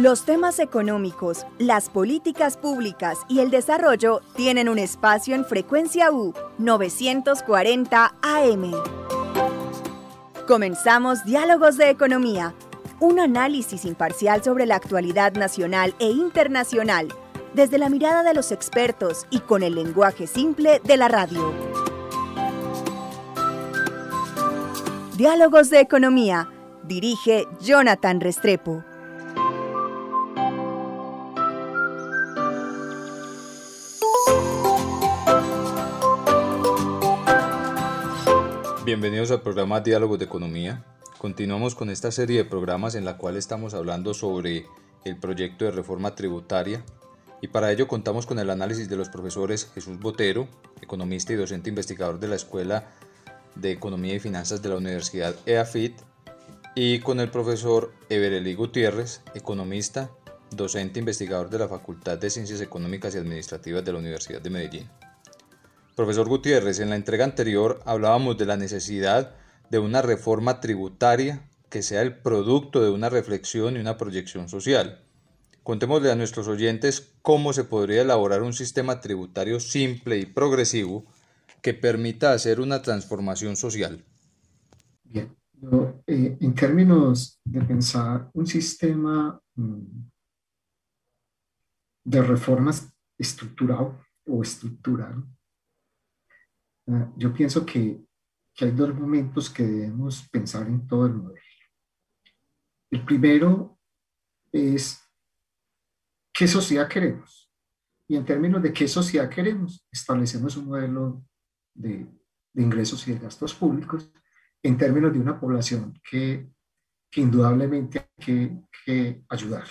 Los temas económicos, las políticas públicas y el desarrollo tienen un espacio en frecuencia U 940 AM. Comenzamos Diálogos de Economía, un análisis imparcial sobre la actualidad nacional e internacional, desde la mirada de los expertos y con el lenguaje simple de la radio. Diálogos de Economía, dirige Jonathan Restrepo. Bienvenidos al programa Diálogos de Economía. Continuamos con esta serie de programas en la cual estamos hablando sobre el proyecto de reforma tributaria y para ello contamos con el análisis de los profesores Jesús Botero, economista y docente investigador de la Escuela de Economía y Finanzas de la Universidad EAFIT, y con el profesor Everely Gutiérrez, economista, docente investigador de la Facultad de Ciencias Económicas y Administrativas de la Universidad de Medellín. Profesor Gutiérrez, en la entrega anterior hablábamos de la necesidad de una reforma tributaria que sea el producto de una reflexión y una proyección social. Contémosle a nuestros oyentes cómo se podría elaborar un sistema tributario simple y progresivo que permita hacer una transformación social. Bien, eh, en términos de pensar un sistema mm, de reformas estructurado o estructural, yo pienso que, hay dos momentos que debemos pensar en todo el modelo. El primero es qué sociedad queremos. Y en términos de qué sociedad queremos, establecemos un modelo de, ingresos y de gastos públicos en términos de una población que, indudablemente hay que, que ayudar.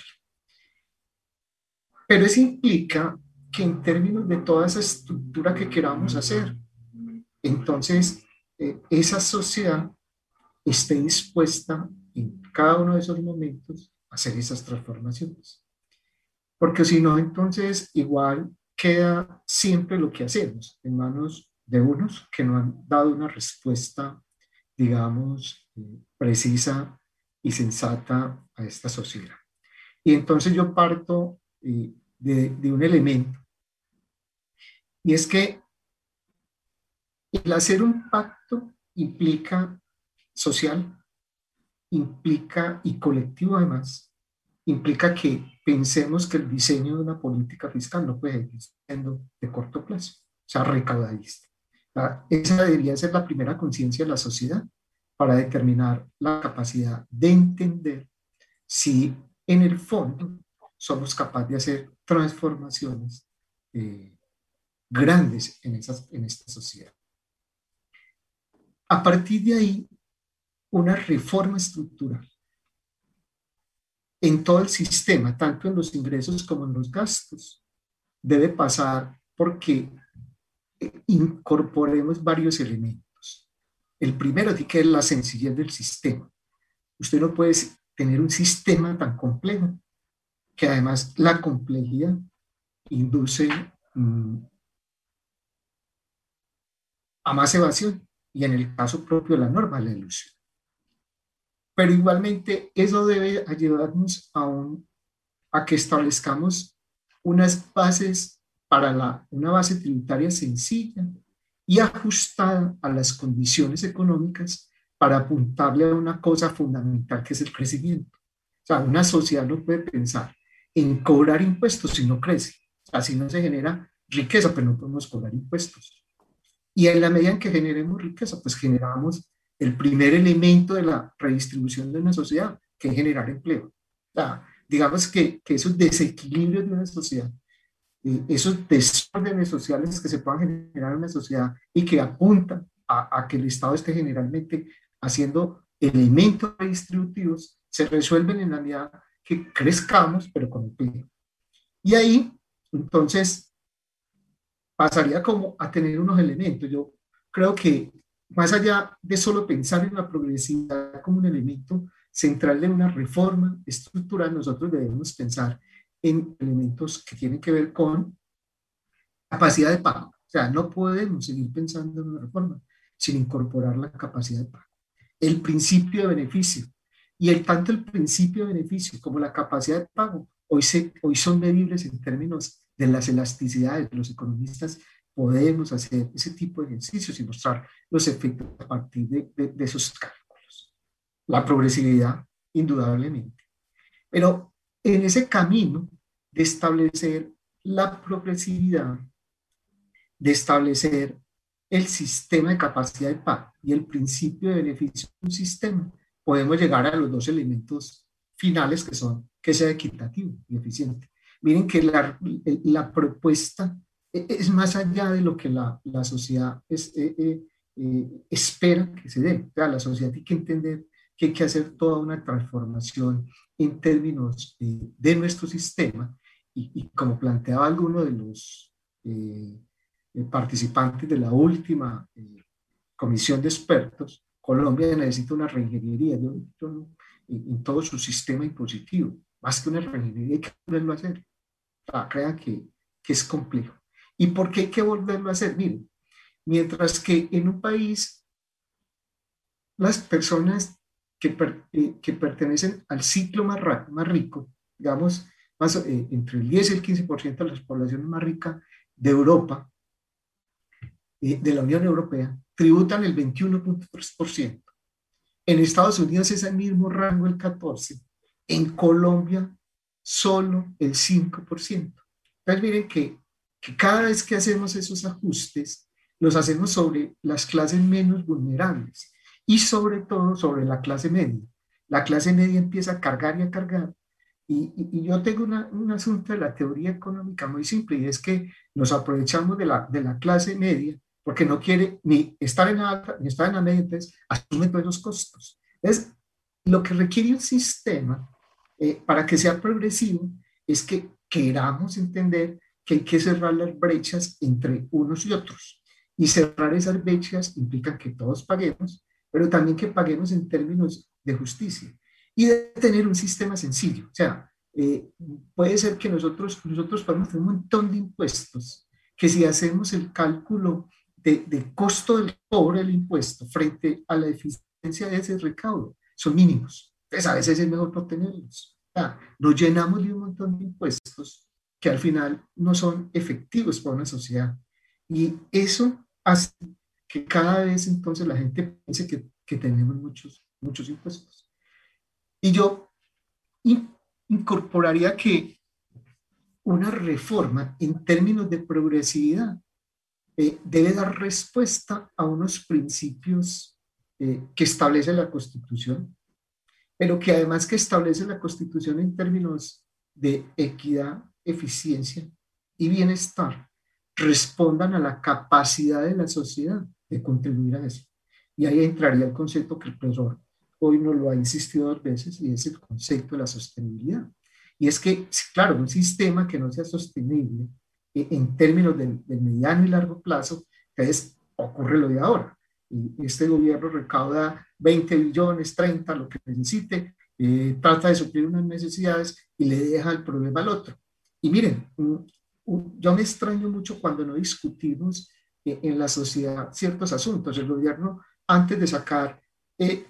Pero eso implica que en términos de toda esa estructura que queramos hacer, entonces eh, esa sociedad esté dispuesta en cada uno de esos momentos a hacer esas transformaciones. Porque si no, entonces igual queda siempre lo que hacemos en manos de unos que no han dado una respuesta, digamos, eh, precisa y sensata a esta sociedad. Y entonces yo parto eh, de, de un elemento, y es que el hacer un pacto implica social, implica y colectivo además, implica que pensemos que el diseño de una política fiscal no puede ir siendo de corto plazo, o sea, recaudadista. Esa debería ser la primera conciencia de la sociedad para determinar la capacidad de entender si en el fondo somos capaces de hacer transformaciones eh, grandes en, esta sociedad. A partir de ahí, una reforma estructural en todo el sistema, tanto en los ingresos como en los gastos, debe pasar porque eh, incorporemos varios elementos. El primero es que es la sencillez del sistema. Usted no puede tener un sistema tan complejo que además la complejidad induce mm, a más evasión y en el caso propio la norma, la ilusión. Pero igualmente eso debe ayudarnos a, a que establezcamos unas bases para la, una base tributaria sencilla y ajustada a las condiciones económicas para apuntarle a una cosa fundamental que es el crecimiento. O sea, una sociedad no puede pensar en cobrar impuestos si no crece. Así no se genera riqueza, pero no podemos cobrar impuestos. Y en la medida en que generemos riqueza, pues generamos el primer elemento de la redistribución de una sociedad, que es generar empleo. O sea, digamos que, que esos desequilibrios de una sociedad, eh, esos desórdenes sociales que se puedan generar en una sociedad y que apuntan a, a que el Estado esté generalmente haciendo elementos redistributivos, se resuelven en la medida que crezcamos, pero con empleo. Y ahí, entonces, pasaría como a tener unos elementos. Yo creo que más allá de solo pensar en la progresividad como un elemento central de una reforma estructural, nosotros debemos pensar en elementos que tienen que ver con capacidad de pago. O sea, no podemos seguir pensando en una reforma sin incorporar la capacidad de pago. El principio de beneficio. Y el, tanto el principio de beneficio como la capacidad de pago hoy, se, hoy son medibles en términos de las elasticidades. Los economistas podemos hacer ese tipo de ejercicios y mostrar los efectos a partir de, de esos cálculos. La progresividad, indudablemente. Pero en ese camino de establecer la progresividad, de establecer el sistema de capacidad de pago y el principio de beneficio de un sistema, podemos llegar a los dos elementos finales que son que sea equitativo y eficiente. Miren que la, propuesta e, es más allá de lo que la, la sociedad eh, eh, eh, espera que se dé. O sea, la sociedad tiene que entender que hay que hacer toda una transformación en términos de nuestro sistema y, como planteaba alguno de los participantes de la última comisión de expertos, Colombia necesita una reingeniería en, todo su sistema impositivo, más que una reingeniería, hay que volverlo a hacer. Crean que, que es complejo. ¿Y por qué hay que volverlo a hacer? Miren, mientras que en un país las personas que, eh, que pertenecen al ciclo más, más rico, digamos, eh, entre el 10 y el 15% de las poblaciones más ricas de Europa, eh, de la Unión Europea, tributan el 21.3%. En Estados Unidos es el mismo rango, el 14%. En Colombia, solo el 5%. Entonces, miren que cada vez que hacemos esos ajustes, los hacemos sobre las clases menos vulnerables y sobre todo sobre la clase media. La clase media empieza a cargar y a cargar. Y, yo tengo un asunto de la teoría económica muy simple y es que nos aprovechamos de la, de la clase media porque no quiere ni estar en la alta ni estar en la media, entonces asume todos los costos. Es lo que requiere un sistema eh, para que sea progresivo es que queramos entender que hay que cerrar las brechas entre unos y otros. Y cerrar esas brechas implica que todos paguemos, pero también que paguemos en términos de justicia y de tener un sistema sencillo. O sea, eh, puede ser que nosotros, nosotros pagamos un montón de impuestos, que si hacemos el cálculo de, de costo del cobro del impuesto frente a la eficiencia de ese recaudo, son mínimos. Entonces, a veces es mejor no tenerlos. Sea, nos llenamos de un montón de impuestos que al final no son efectivos para una sociedad. Y eso hace que cada vez entonces la gente piense que, que tenemos muchos, muchos impuestos. Y yo incorporaría que una reforma en términos de progresividad eh, debe dar respuesta a unos principios eh, que establece la Constitución, pero que además que establece la Constitución en términos de equidad, eficiencia y bienestar respondan a la capacidad de la sociedad de contribuir a eso. Y ahí entraría el concepto que el profesor hoy nos lo ha insistido dos veces y es el concepto de la sostenibilidad. Y es que, claro, un sistema que no sea sostenible eh, en términos del, mediano y largo plazo, entonces ocurre lo de ahora. Este gobierno recauda 20 billones, 30, lo que necesite, eh, trata de suplir unas necesidades y le deja el problema al otro. Y miren, yo me extraño mucho cuando no discutimos eh, en la sociedad ciertos asuntos. El gobierno, antes de sacar eh,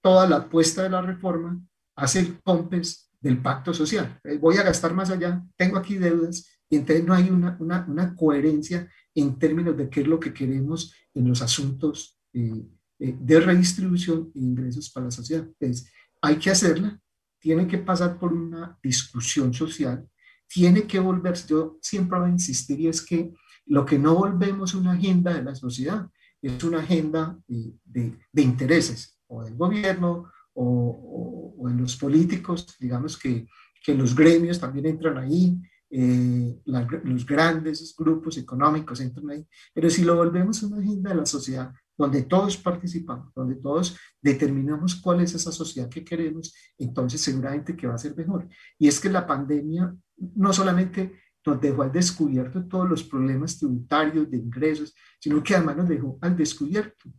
toda la apuesta de la reforma, hace el compes del pacto social. Eh, voy a gastar más allá, tengo aquí deudas, y entonces no hay una, una, una coherencia en términos de qué es lo que queremos en los asuntos de redistribución de ingresos para la sociedad. Entonces, hay que hacerla, tiene que pasar por una discusión social tiene que volverse, yo siempre voy a insistir, y es que lo que no volvemos una agenda de la sociedad es una agenda eh, de, de, intereses, o del gobierno, o, o, en los políticos, digamos que, que, los gremios también entran ahí, eh, los grandes grupos económicos entran ahí, pero si lo volvemos una agenda de la sociedad, donde todos participamos, donde todos determinamos cuál es esa sociedad que queremos, entonces seguramente que va a ser mejor. Y es que la pandemia no solamente nos dejó al descubierto todos los problemas tributarios de ingresos, sino que además nos dejó al descubierto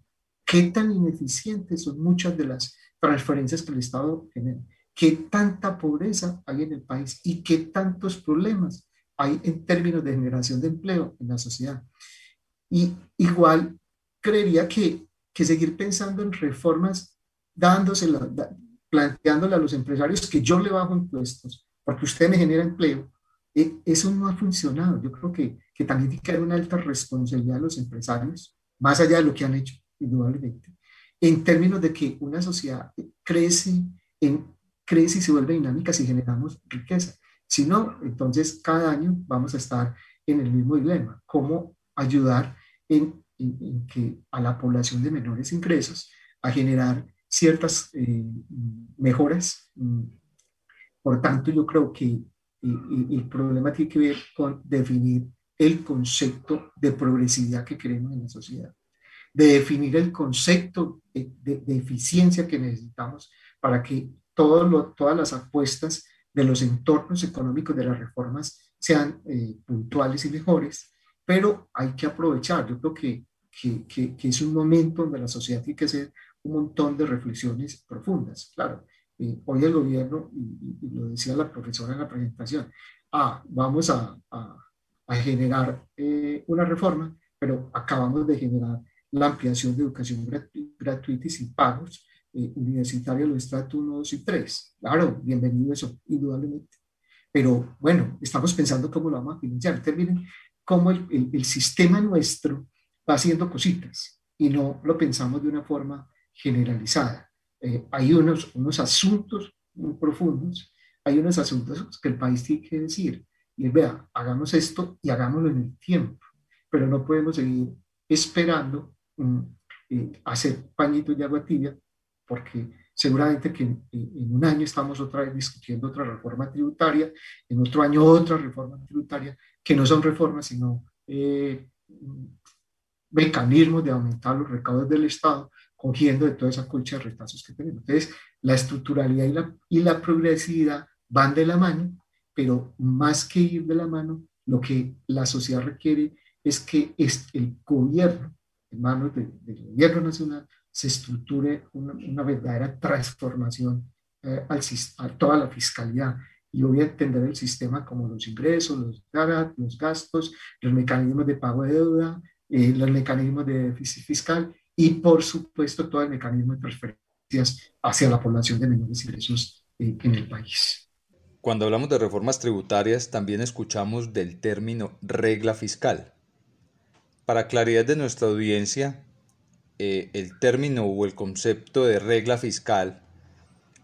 qué tan ineficientes son muchas de las transferencias que el Estado genera, qué tanta pobreza hay en el país y qué tantos problemas hay en términos de generación de empleo en la sociedad. Y igual creería que, que seguir pensando en reformas dándose planteándole a los empresarios que yo le bajo impuestos porque usted me genera empleo, eh, eso no ha funcionado. Yo creo que, que también tiene que haber una alta responsabilidad de los empresarios, más allá de lo que han hecho, indudablemente, en términos de que una sociedad crece, en, crece y se vuelve dinámica si generamos riqueza. Si no, entonces cada año vamos a estar en el mismo dilema, cómo ayudar en, que a la población de menores ingresos a generar ciertas eh, mejoras. Por tanto, yo creo que el problema tiene que ver con definir el concepto de progresividad que queremos en la sociedad, de definir el concepto de, eficiencia que necesitamos para que todas las apuestas de los entornos económicos de las reformas sean eh, puntuales y mejores, pero hay que aprovechar. Yo creo que, que, que, es un momento donde la sociedad tiene que hacer un montón de reflexiones profundas. Claro, eh, hoy el gobierno, y, lo decía la profesora en la presentación, ah, vamos a, a, generar eh, una reforma, pero acabamos de generar la ampliación de educación gratuita y sin pagos eh, universitaria, los estratos 1, 2 y 3. Claro, bienvenido eso, indudablemente. Pero bueno, estamos pensando cómo lo vamos a financiar. Entonces, miren cómo el, el, el sistema nuestro va haciendo cositas y no lo pensamos de una forma generalizada. Eh, hay unos, unos asuntos muy profundos, hay unos asuntos que el país tiene que decir. Y vea, hagamos esto y hagámoslo en el tiempo, pero no podemos seguir esperando um, hacer pañitos de agua tibia, porque seguramente que en, un año estamos otra vez discutiendo otra reforma tributaria, en otro año otra reforma tributaria, que no son reformas, sino eh, mecanismos de aumentar los recaudos del Estado cogiendo de toda esa colcha de retazos que tenemos. Entonces, la estructuralidad y la, y la progresividad van de la mano, pero más que ir de la mano, lo que la sociedad requiere es que el gobierno, en manos del gobierno nacional, se estructure una, una verdadera transformación eh, al, a toda la fiscalidad. Y voy a entender el sistema como los ingresos, los, los gastos, los mecanismos de pago de deuda, eh, los mecanismos de déficit fiscal y por supuesto todo el mecanismo de transferencias hacia la población de menores ingresos eh, en el país. Cuando hablamos de reformas tributarias también escuchamos del término regla fiscal. Para claridad de nuestra audiencia, eh, el término o el concepto de regla fiscal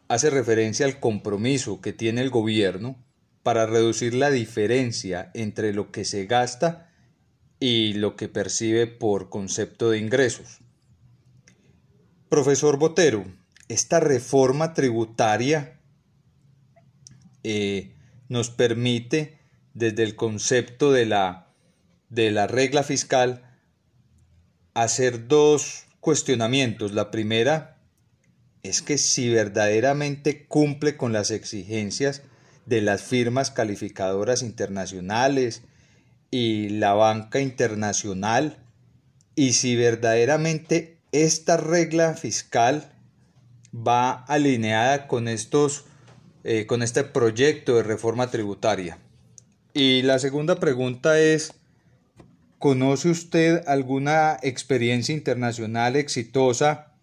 hace referencia al compromiso que tiene el gobierno para reducir la diferencia entre lo que se gasta y lo que percibe por concepto de ingresos. Profesor Botero, esta reforma tributaria eh, nos permite, desde el concepto de la, de la regla fiscal, hacer dos cuestionamientos. La primera es que si verdaderamente cumple con las exigencias de las firmas calificadoras internacionales y la banca internacional, y si verdaderamente esta regla fiscal va alineada con estos eh, con este proyecto de reforma tributaria. Y la segunda pregunta es, ¿conoce usted alguna experiencia internacional exitosa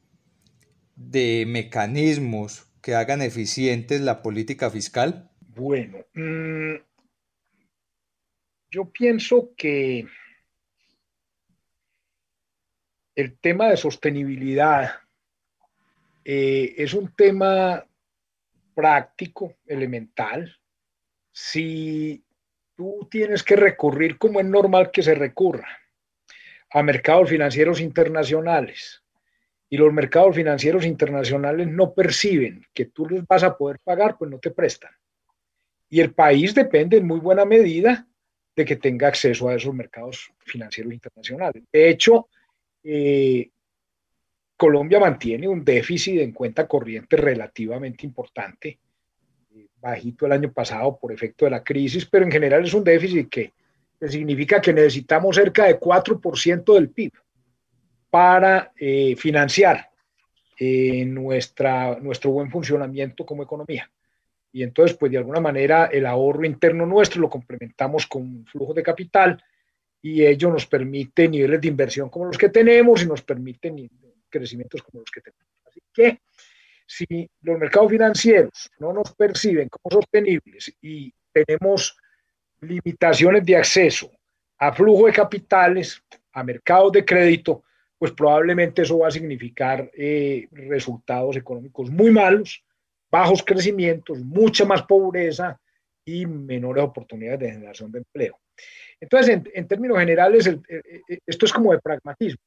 de mecanismos que hagan eficientes la política fiscal? Bueno, mm, yo pienso que el tema de sostenibilidad eh, es un tema práctico, elemental. Si tú tienes que recurrir, como es normal que se recurra, a mercados financieros internacionales, y los mercados financieros internacionales no perciben que tú les vas a poder pagar, pues no te prestan. Y el país depende en muy buena medida de que tenga acceso a esos mercados financieros internacionales. De hecho, eh, Colombia mantiene un déficit en cuenta corriente relativamente importante, eh, bajito el año pasado por efecto de la crisis, pero en general es un déficit que, significa que necesitamos cerca de 4% del PIB para eh, financiar nuestra, nuestro buen funcionamiento como economía. Y entonces, pues de alguna manera, el ahorro interno nuestro lo complementamos con flujo de capital y ello nos permite niveles de inversión como los que tenemos y nos permiten crecimientos como los que tenemos. Así que Si los mercados financieros no nos perciben como sostenibles y tenemos limitaciones de acceso a flujo de capitales, a mercados de crédito, pues probablemente eso va a significar eh, resultados económicos muy malos, bajos crecimientos, mucha más pobreza y menores oportunidades de generación de empleo. Entonces, en, términos generales, esto es como de pragmatismo.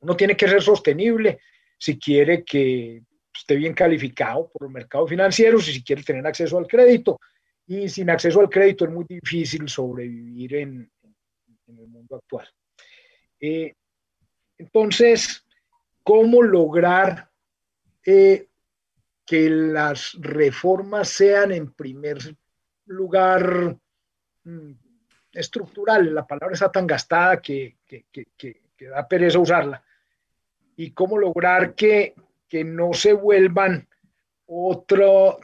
Uno tiene que ser sostenible si quiere que esté bien calificado por los mercados financieros y si quiere tener acceso al crédito. Y sin acceso al crédito es muy difícil sobrevivir en, el mundo actual. Eh, entonces, ¿cómo lograr eh, que las reformas sean en primer lugar mm, estructural? La palabra está tan gastada que, da pereza usarla. ¿Y cómo lograr que, no se vuelvan otro,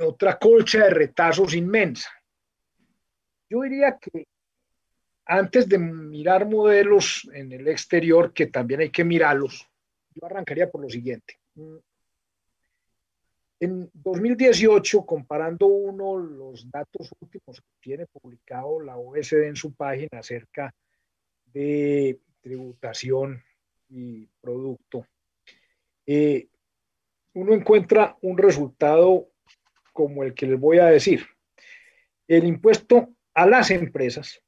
otra colcha de retazos inmensa? Yo diría que antes de mirar modelos en el exterior, que también hay que mirarlos, yo arrancaría por lo siguiente. En 2018, comparando uno los datos últimos que tiene publicado la OECD en su página acerca de tributación y producto, eh, uno encuentra un resultado como el que les voy a decir. El impuesto a las empresas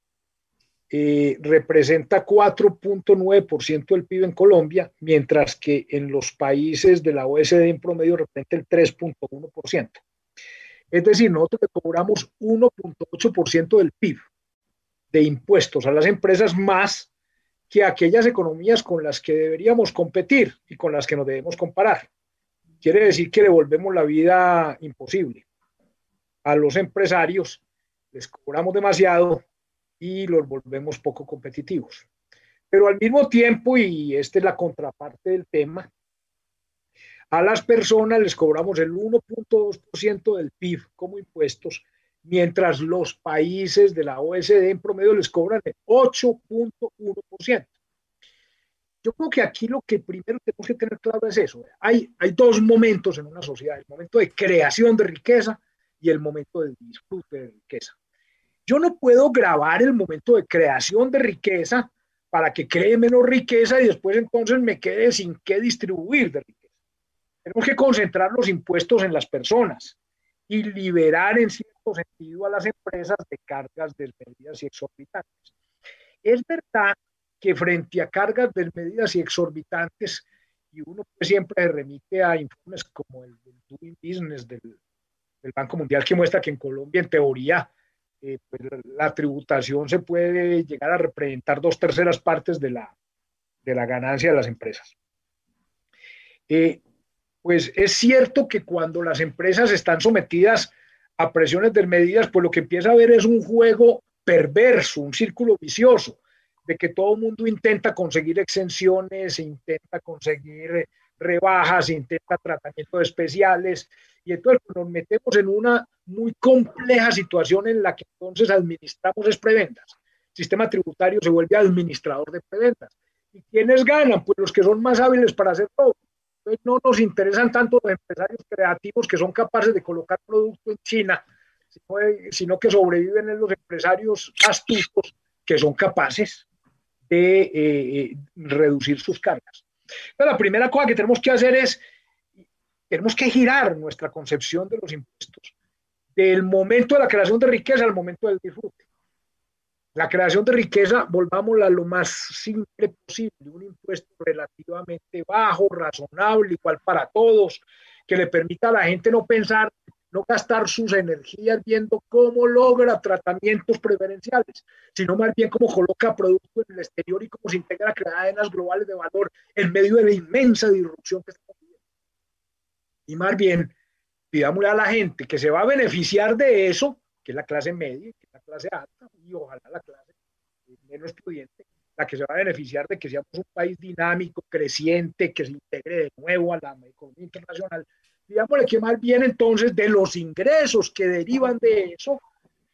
eh, representa 4.9% del PIB en Colombia, mientras que en los países de la OECD en promedio representa el 3.1%. Es decir, nosotros cobramos 1.8% del PIB de impuestos a las empresas más que aquellas economías con las que deberíamos competir y con las que nos debemos comparar. Quiere decir que le volvemos la vida imposible. A los empresarios les cobramos demasiado y los volvemos poco competitivos. Pero al mismo tiempo, y esta es la contraparte del tema, a las personas les cobramos el 1.2% del PIB como impuestos, mientras los países de la OECD en promedio les cobran el 8.1%. Yo creo que aquí lo que primero tenemos que tener claro es eso. Hay, hay dos momentos en una sociedad, el momento de creación de riqueza y el momento de disfrute de riqueza. Yo no puedo grabar el momento de creación de riqueza para que cree menos riqueza y después entonces me quede sin qué distribuir de riqueza. Tenemos que concentrar los impuestos en las personas y liberar en cierto sentido a las empresas de cargas desmedidas y exorbitantes. Es verdad que frente a cargas desmedidas y exorbitantes, y uno siempre remite a informes como el del Doing Business del, del Banco Mundial que muestra que en Colombia en teoría eh, pues, la tributación se puede llegar a representar dos terceras partes de la, de la ganancia de las empresas. Eh, pues es cierto que cuando las empresas están sometidas a presiones desmedidas, pues lo que empieza a ver es un juego perverso, un círculo vicioso, de que todo el mundo intenta conseguir exenciones, intenta conseguir rebajas, intenta tratamientos especiales, y entonces nos metemos en una muy compleja situación en la que entonces administramos es preventas. El sistema tributario se vuelve administrador de preventas. ¿Y quiénes ganan? Pues los que son más hábiles para hacer todo. Entonces no nos interesan tanto los empresarios creativos que son capaces de colocar producto en China, sino que sobreviven en los empresarios astutos que son capaces de eh, eh, reducir sus cargas. Pero la primera cosa que tenemos que hacer es, tenemos que girar nuestra concepción de los impuestos del momento de la creación de riqueza al momento del disfrute. La creación de riqueza, volvámosla lo más simple posible, un impuesto relativamente bajo, razonable, igual para todos, que le permita a la gente no pensar, no gastar sus energías viendo cómo logra tratamientos preferenciales, sino más bien cómo coloca producto en el exterior y cómo se integra cadenas globales de valor en medio de la inmensa disrupción que estamos. Y más bien pidámosle a la gente que se va a beneficiar de eso, que es la clase media, que es la clase alta, y ojalá la clase menos pudiente, la que se va a beneficiar de que seamos un país dinámico, creciente, que se integre de nuevo a la economía internacional. Pidámosle que más bien entonces de los ingresos que derivan de eso,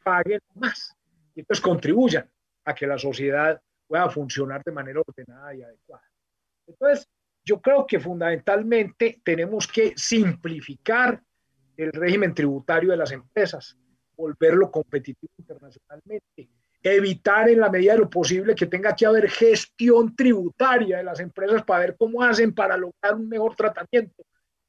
paguen más. Y entonces contribuyan a que la sociedad pueda funcionar de manera ordenada y adecuada. Entonces, yo creo que fundamentalmente tenemos que simplificar el régimen tributario de las empresas, volverlo competitivo internacionalmente, evitar en la medida de lo posible que tenga que haber gestión tributaria de las empresas para ver cómo hacen para lograr un mejor tratamiento.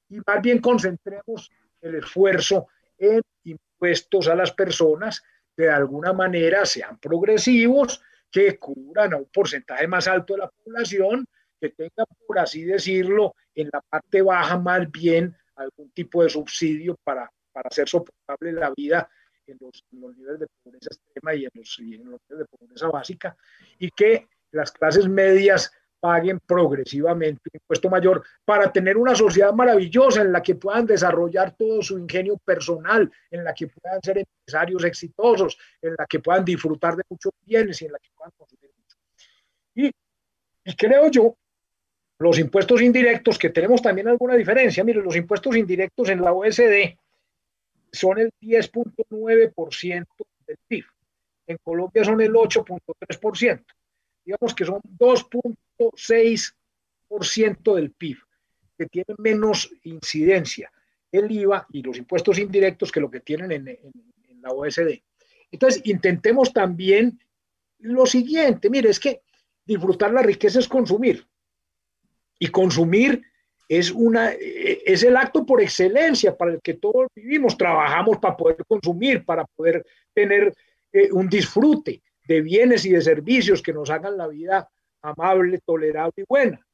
Y más bien concentremos el esfuerzo en impuestos a las personas. Que de alguna manera sean progresivos, que cubran a un porcentaje más alto de la población, que tengan, por así decirlo, en la parte baja más bien algún tipo de subsidio para, para hacer soportable la vida en los, niveles de pobreza extrema y en los, y en los niveles de pobreza básica, y que las clases medias paguen progresivamente un impuesto mayor para tener una sociedad maravillosa en la que puedan desarrollar todo su ingenio personal, en la que puedan ser empresarios exitosos, en la que puedan disfrutar de muchos bienes y en la que puedan consumir mucho. Y, y creo yo, los impuestos indirectos, que tenemos también alguna diferencia, miren, los impuestos indirectos en la OSD son el 10.9% del PIB. En Colombia son el 8.3% digamos que son 2.6% del PIB, que tienen menos incidencia el IVA y los impuestos indirectos que lo que tienen en, la OSD. Entonces, intentemos también lo siguiente, mire, es que disfrutar la riqueza es consumir. Y consumir es, una, es el acto por excelencia para el que todos vivimos, trabajamos para poder consumir, para poder tener eh, un disfrute de bienes y de servicios que nos hagan la vida amable, tolerable y buena.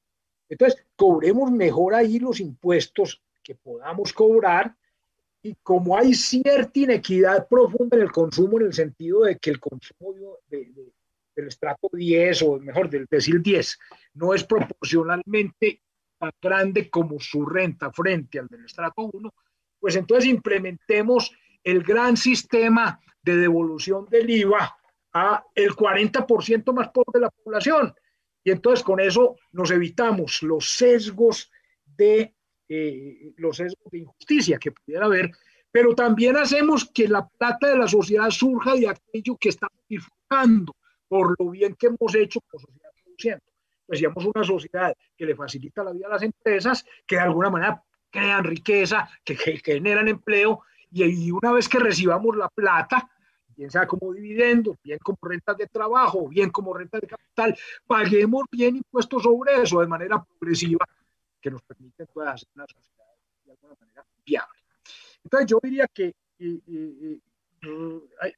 Entonces, cobremos mejor ahí los impuestos que podamos cobrar y como hay cierta inequidad profunda en el consumo, en el sentido de que el consumo del estrato 10 o mejor del decir 10 no es proporcionalmente tan grande como su renta frente al del estrato 1, pues entonces implementemos el gran sistema de devolución del IVA a el 40% más pobre de la población. Y entonces con eso nos evitamos los sesgos de, eh, los sesgos de injusticia que pudiera haber, pero también hacemos que la plata de la sociedad surja de aquello que estamos disfrutando por lo bien que hemos hecho como sociedad produciendo. Pues seamos una sociedad que le facilita la vida a las empresas, que de alguna manera crean riqueza, que, generan empleo, y una vez que recibamos la plata, bien sea como dividendos, bien como rentas de trabajo, bien como rentas de capital, paguemos bien impuestos sobre eso de manera progresiva que nos permite hacer una sociedad de alguna manera viable. Entonces yo diría que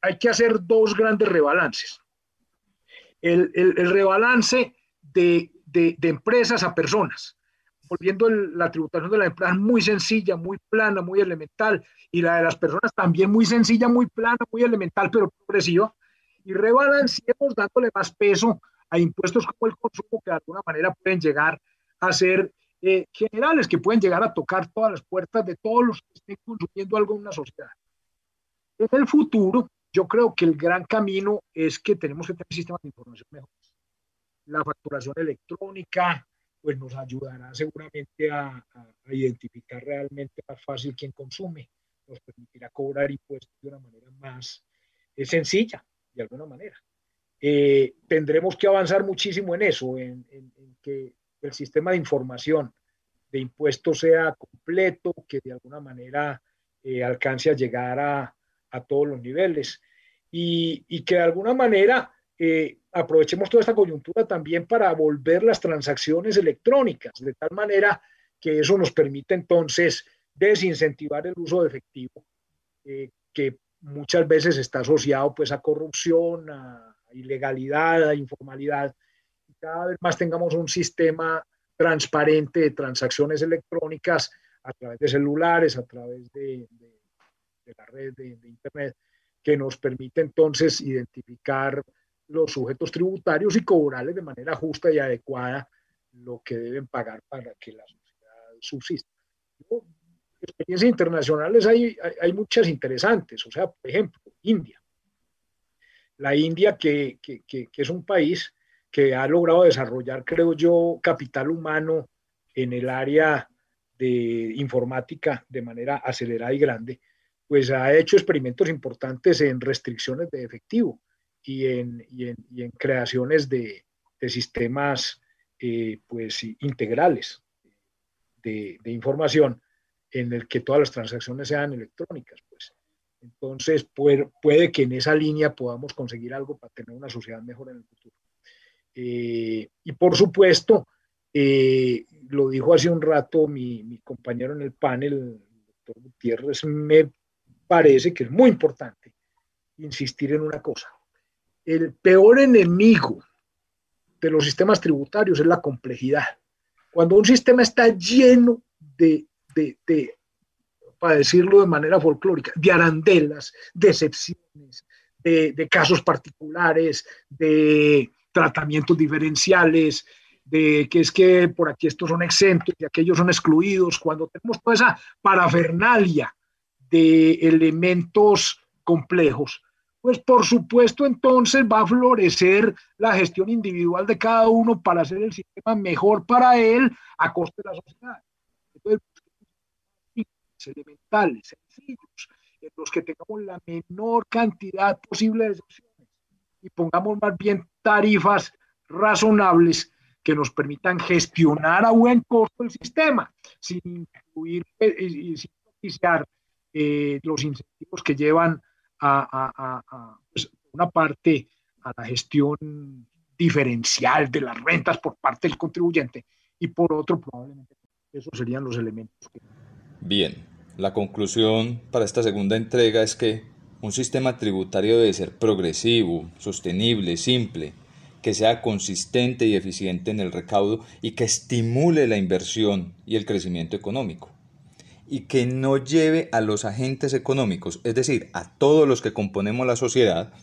hay, que hacer dos grandes rebalances. El, el, rebalance de, de, de empresas a personas volviendo la tributación de la empresa muy sencilla, muy plana, muy elemental, y la de las personas también muy sencilla, muy plana, muy elemental, pero progresiva, y rebalanceemos dándole más peso a impuestos como el consumo que de alguna manera pueden llegar a ser eh, generales, que pueden llegar a tocar todas las puertas de todos los que estén consumiendo algo en una sociedad. En el futuro, yo creo que el gran camino es que tenemos que tener sistemas de información mejores. La facturación electrónica, pues nos ayudará seguramente a, identificar realmente más fácil quién consume, nos permitirá cobrar impuestos de una manera más eh, sencilla, de alguna manera. Eh, tendremos que avanzar muchísimo en eso, en, que el sistema de información de impuestos sea completo, que de alguna manera eh, alcance a llegar a, a, todos los niveles y, y que de alguna manera eh, aprovechemos toda esta coyuntura también para volver las transacciones electrónicas, de tal manera que eso nos permite entonces desincentivar el uso de efectivo, eh, que muchas veces está asociado pues a corrupción, a ilegalidad, a informalidad. Y cada vez más tengamos un sistema transparente de transacciones electrónicas a través de celulares, a través de, la red de, de Internet, que nos permite entonces identificar los sujetos tributarios y cobrarles de manera justa y adecuada lo que deben pagar para que la sociedad subsista. experiencias internacionales hay, hay, muchas interesantes, o sea, por ejemplo, India. La India, que, que, que, es un país que ha logrado desarrollar, creo yo, capital humano en el área de informática de manera acelerada y grande, pues ha hecho experimentos importantes en restricciones de efectivo y en, y en, y en creaciones de, de sistemas eh, pues, integrales de, información en el que todas las transacciones sean electrónicas. Pues. Entonces, puede, puede, que en esa línea podamos conseguir algo para tener una sociedad mejor en el futuro. Eh, y por supuesto, eh, lo dijo hace un rato mi, mi, compañero en el panel, el doctor Gutiérrez, me parece que es muy importante insistir en una cosa. El peor enemigo de los sistemas tributarios es la complejidad. Cuando un sistema está lleno de, de, de para decirlo de manera folclórica, de arandelas, de excepciones, de, de casos particulares, de tratamientos diferenciales, de que es que por aquí estos son exentos y aquellos son excluidos, cuando tenemos toda esa parafernalia de elementos complejos, pues por supuesto entonces va a florecer la gestión individual de cada uno para hacer el sistema mejor para él a costa de la sociedad. Entonces, elementales, sencillos, en los que tengamos la menor cantidad posible de excepciones y pongamos más bien tarifas razonables que nos permitan gestionar a buen costo el sistema, sin incluir eh, y sin eh, los incentivos que llevan a, pues, una parte a la gestión diferencial de las rentas por parte del contribuyente y por otro probablemente esos serían los elementos. Bien, la conclusión para esta segunda entrega es que un sistema tributario debe ser progresivo, sostenible, simple, que sea consistente y eficiente en el recaudo y que estimule la inversión y el crecimiento económico. Y que no lleve a los agentes económicos, es decir, a todos los que componemos la sociedad,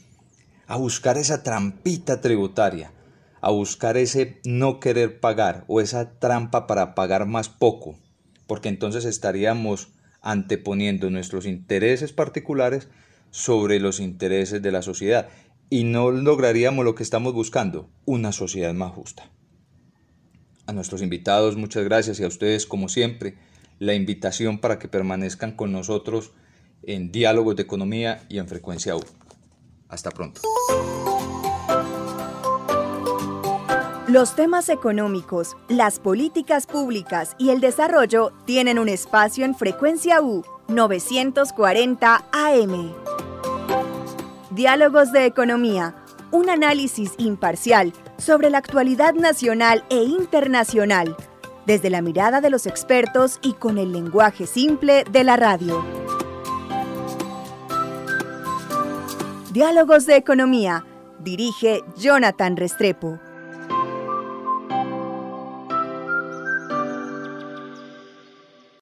a buscar esa trampita tributaria, a buscar ese no querer pagar o esa trampa para pagar más poco, porque entonces estaríamos anteponiendo nuestros intereses particulares sobre los intereses de la sociedad y no lograríamos lo que estamos buscando, una sociedad más justa. A nuestros invitados, muchas gracias y a ustedes, como siempre, la invitación para que permanezcan con nosotros en Diálogos de Economía y en Frecuencia U. Hasta pronto. Los temas económicos, las políticas públicas y el desarrollo tienen un espacio en Frecuencia U 940 AM. Diálogos de Economía, un análisis imparcial sobre la actualidad nacional e internacional, desde la mirada de los expertos y con el lenguaje simple de la radio. Diálogos de Economía, dirige Jonathan Restrepo.